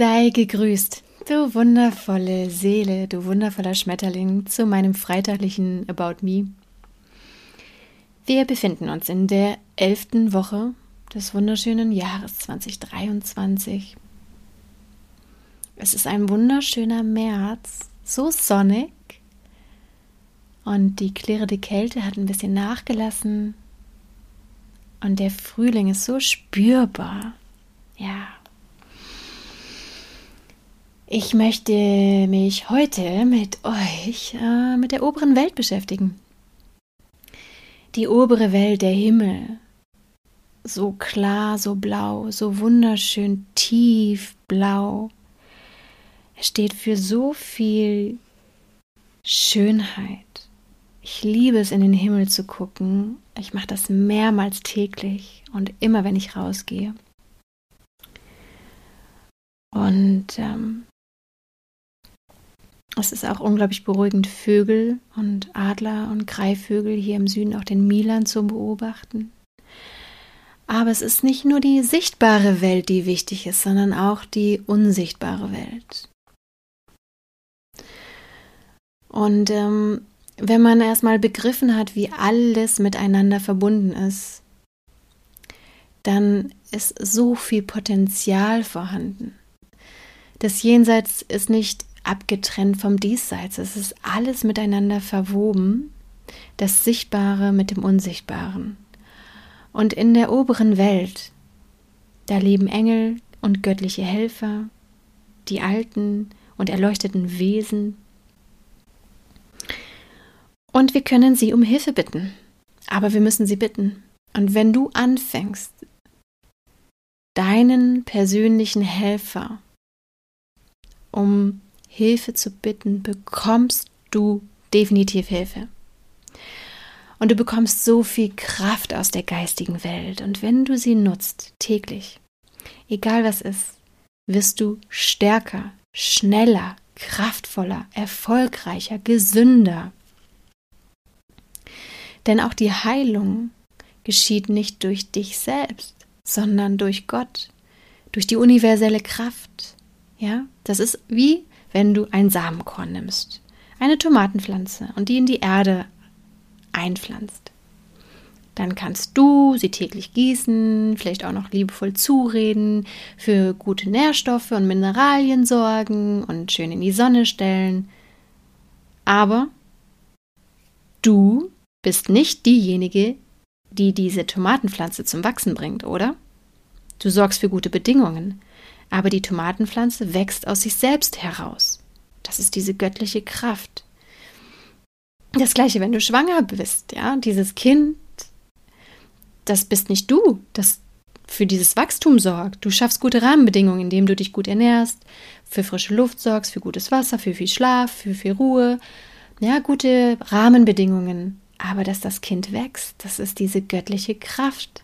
Sei gegrüßt, du wundervolle Seele, du wundervoller Schmetterling, zu meinem freitaglichen About Me. Wir befinden uns in der elften Woche des wunderschönen Jahres 2023. Es ist ein wunderschöner März, so sonnig und die klirrende Kälte hat ein bisschen nachgelassen und der Frühling ist so spürbar. Ja. Ich möchte mich heute mit euch äh, mit der oberen Welt beschäftigen. Die obere Welt, der Himmel. So klar, so blau, so wunderschön tief blau. Er steht für so viel Schönheit. Ich liebe es, in den Himmel zu gucken. Ich mache das mehrmals täglich und immer, wenn ich rausgehe. Und ähm, es ist auch unglaublich beruhigend, Vögel und Adler und Greifvögel hier im Süden, auch den Milan zu beobachten. Aber es ist nicht nur die sichtbare Welt, die wichtig ist, sondern auch die unsichtbare Welt. Und ähm, wenn man erstmal begriffen hat, wie alles miteinander verbunden ist, dann ist so viel Potenzial vorhanden. Das Jenseits ist nicht abgetrennt vom Diesseits, es ist alles miteinander verwoben, das Sichtbare mit dem Unsichtbaren. Und in der oberen Welt, da leben Engel und göttliche Helfer, die alten und erleuchteten Wesen, und wir können sie um Hilfe bitten. Aber wir müssen sie bitten. Und wenn du anfängst, deinen persönlichen Helfer um Hilfe zu bitten, bekommst du definitiv Hilfe. Und du bekommst so viel Kraft aus der geistigen Welt. Und wenn du sie nutzt, täglich, egal was ist, wirst du stärker, schneller, kraftvoller, erfolgreicher, gesünder, denn auch die Heilung geschieht nicht durch dich selbst, sondern durch Gott, durch die universelle Kraft. Ja, das ist wie wenn du ein Samenkorn nimmst, eine Tomatenpflanze und die in die Erde einpflanzt. Dann kannst du sie täglich gießen, vielleicht auch noch liebevoll zureden, für gute Nährstoffe und Mineralien sorgen und schön in die Sonne stellen. Aber du bist nicht diejenige, die diese Tomatenpflanze zum Wachsen bringt, oder? Du sorgst für gute Bedingungen, aber die Tomatenpflanze wächst aus sich selbst heraus. Das ist diese göttliche Kraft. Das gleiche, wenn du schwanger bist, ja, dieses Kind, das bist nicht du, das für dieses Wachstum sorgt. Du schaffst gute Rahmenbedingungen, indem du dich gut ernährst, für frische Luft sorgst, für gutes Wasser, für viel Schlaf, für viel Ruhe. Ja, gute Rahmenbedingungen. Aber dass das Kind wächst, das ist diese göttliche Kraft.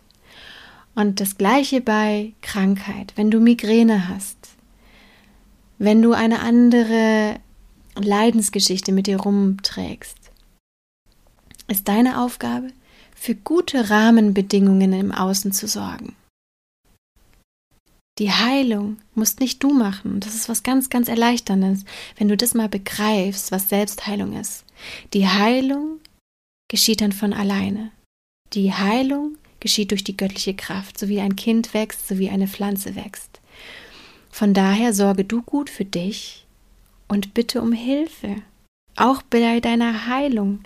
Und das gleiche bei Krankheit. Wenn du Migräne hast, wenn du eine andere Leidensgeschichte mit dir rumträgst, ist deine Aufgabe, für gute Rahmenbedingungen im Außen zu sorgen. Die Heilung musst nicht du machen. Das ist was ganz, ganz Erleichterndes, wenn du das mal begreifst, was Selbstheilung ist. Die Heilung geschieht dann von alleine. Die Heilung geschieht durch die göttliche Kraft, so wie ein Kind wächst, so wie eine Pflanze wächst. Von daher sorge du gut für dich und bitte um Hilfe, auch bei deiner Heilung.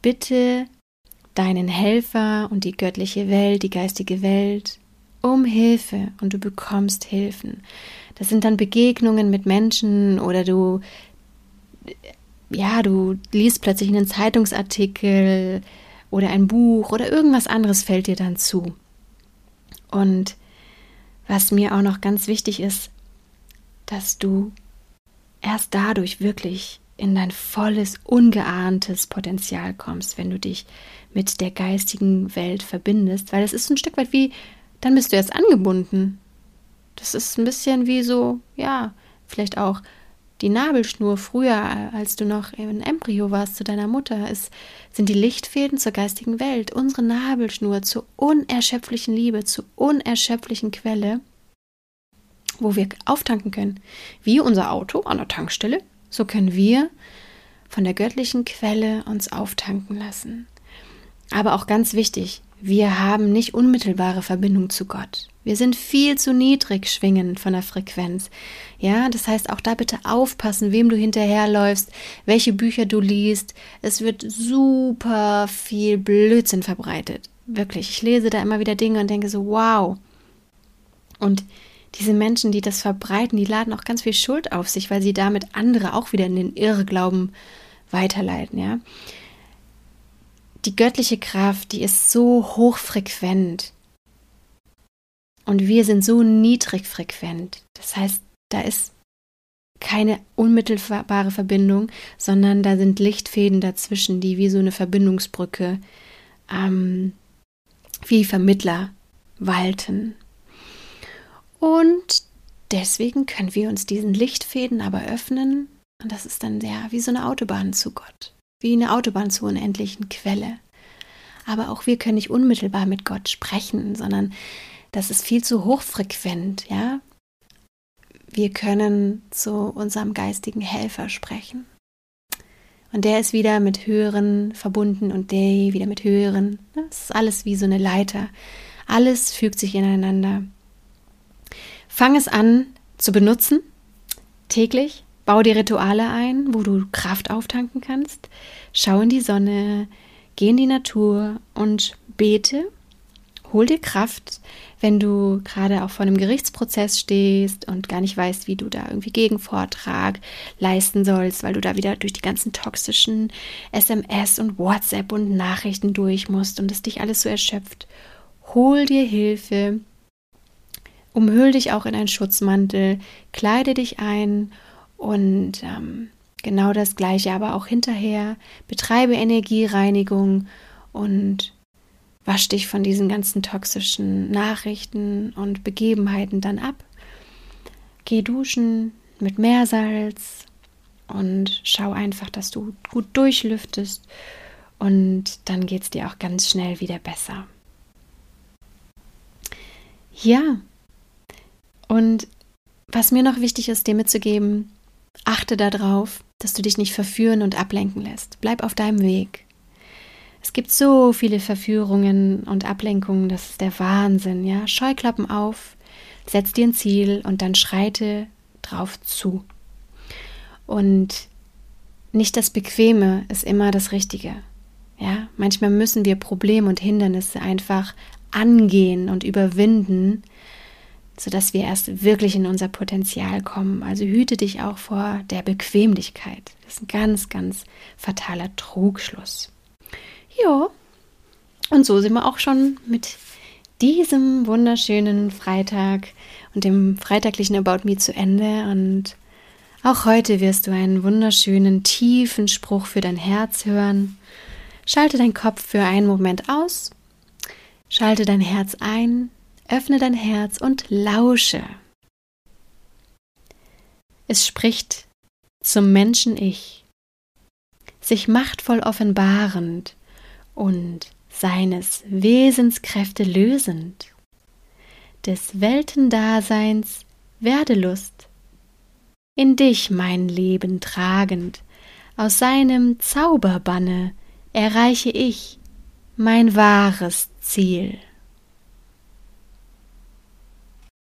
Bitte deinen Helfer und die göttliche Welt, die geistige Welt um Hilfe und du bekommst Hilfen. Das sind dann Begegnungen mit Menschen oder du ja, du liest plötzlich einen Zeitungsartikel oder ein Buch oder irgendwas anderes fällt dir dann zu. Und was mir auch noch ganz wichtig ist, dass du erst dadurch wirklich in dein volles, ungeahntes Potenzial kommst, wenn du dich mit der geistigen Welt verbindest, weil es ist ein Stück weit wie, dann bist du erst angebunden. Das ist ein bisschen wie so, ja, vielleicht auch die Nabelschnur früher, als du noch ein Embryo warst zu deiner Mutter, ist, sind die Lichtfäden zur geistigen Welt, unsere Nabelschnur zur unerschöpflichen Liebe, zur unerschöpflichen Quelle. wo wir auftanken können. Wie unser Auto an der Tankstelle, so können wir von der göttlichen Quelle uns auftanken lassen. Aber auch ganz wichtig, wir haben nicht unmittelbare Verbindung zu Gott. Wir sind viel zu niedrig schwingend von der Frequenz. Ja, das heißt auch da bitte aufpassen, wem du hinterherläufst, welche Bücher du liest. Es wird super viel Blödsinn verbreitet. Wirklich. Ich lese da immer wieder Dinge und denke so, wow. Und diese Menschen, die das verbreiten, die laden auch ganz viel Schuld auf sich, weil sie damit andere auch wieder in den Irrglauben weiterleiten, ja. Die göttliche Kraft, die ist so hochfrequent. Und wir sind so niedrigfrequent. Das heißt, da ist keine unmittelbare Verbindung, sondern da sind Lichtfäden dazwischen, die wie so eine Verbindungsbrücke, ähm, wie Vermittler walten. Und deswegen können wir uns diesen Lichtfäden aber öffnen. Und das ist dann ja wie so eine Autobahn zu Gott, wie eine Autobahn zur unendlichen Quelle. Aber auch wir können nicht unmittelbar mit Gott sprechen, sondern das ist viel zu hochfrequent, ja. Wir können zu unserem geistigen Helfer sprechen. Und der ist wieder mit höheren verbunden und der wieder mit höheren. Das ist alles wie so eine Leiter. Alles fügt sich ineinander. Fang es an zu benutzen, täglich. Bau die Rituale ein, wo du Kraft auftanken kannst. Schau in die Sonne, geh in die Natur und bete. Hol dir Kraft, wenn du gerade auch vor einem Gerichtsprozess stehst und gar nicht weißt, wie du da irgendwie Gegenvortrag leisten sollst, weil du da wieder durch die ganzen toxischen SMS und WhatsApp und Nachrichten durch musst und es dich alles so erschöpft. Hol dir Hilfe, umhüll dich auch in einen Schutzmantel, kleide dich ein und ähm, genau das gleiche, aber auch hinterher. Betreibe Energiereinigung und wasch dich von diesen ganzen toxischen Nachrichten und Begebenheiten dann ab. Geh duschen mit Meersalz und schau einfach, dass du gut durchlüftest und dann geht es dir auch ganz schnell wieder besser. Ja, und was mir noch wichtig ist, dir mitzugeben, achte darauf, dass du dich nicht verführen und ablenken lässt. Bleib auf deinem Weg. Es gibt so viele Verführungen und Ablenkungen, das ist der Wahnsinn, ja. Scheuklappen auf, setz dir ein Ziel und dann schreite drauf zu. Und nicht das Bequeme ist immer das Richtige. Ja, manchmal müssen wir Probleme und Hindernisse einfach angehen und überwinden, sodass wir erst wirklich in unser Potenzial kommen. Also hüte dich auch vor der Bequemlichkeit. Das ist ein ganz, ganz fataler Trugschluss. Ja, und so sind wir auch schon mit diesem wunderschönen Freitag und dem freitaglichen About Me zu Ende. Und auch heute wirst du einen wunderschönen, tiefen Spruch für dein Herz hören. Schalte deinen Kopf für einen Moment aus, schalte dein Herz ein Öffne dein Herz und lausche. Es spricht zum Menschen Ich, sich machtvoll offenbarend und seines Wesenskräfte lösend, des Weltendaseins Werdelust, in dich mein Leben tragend, aus seinem Zauberbanne erreiche ich mein wahres Ziel.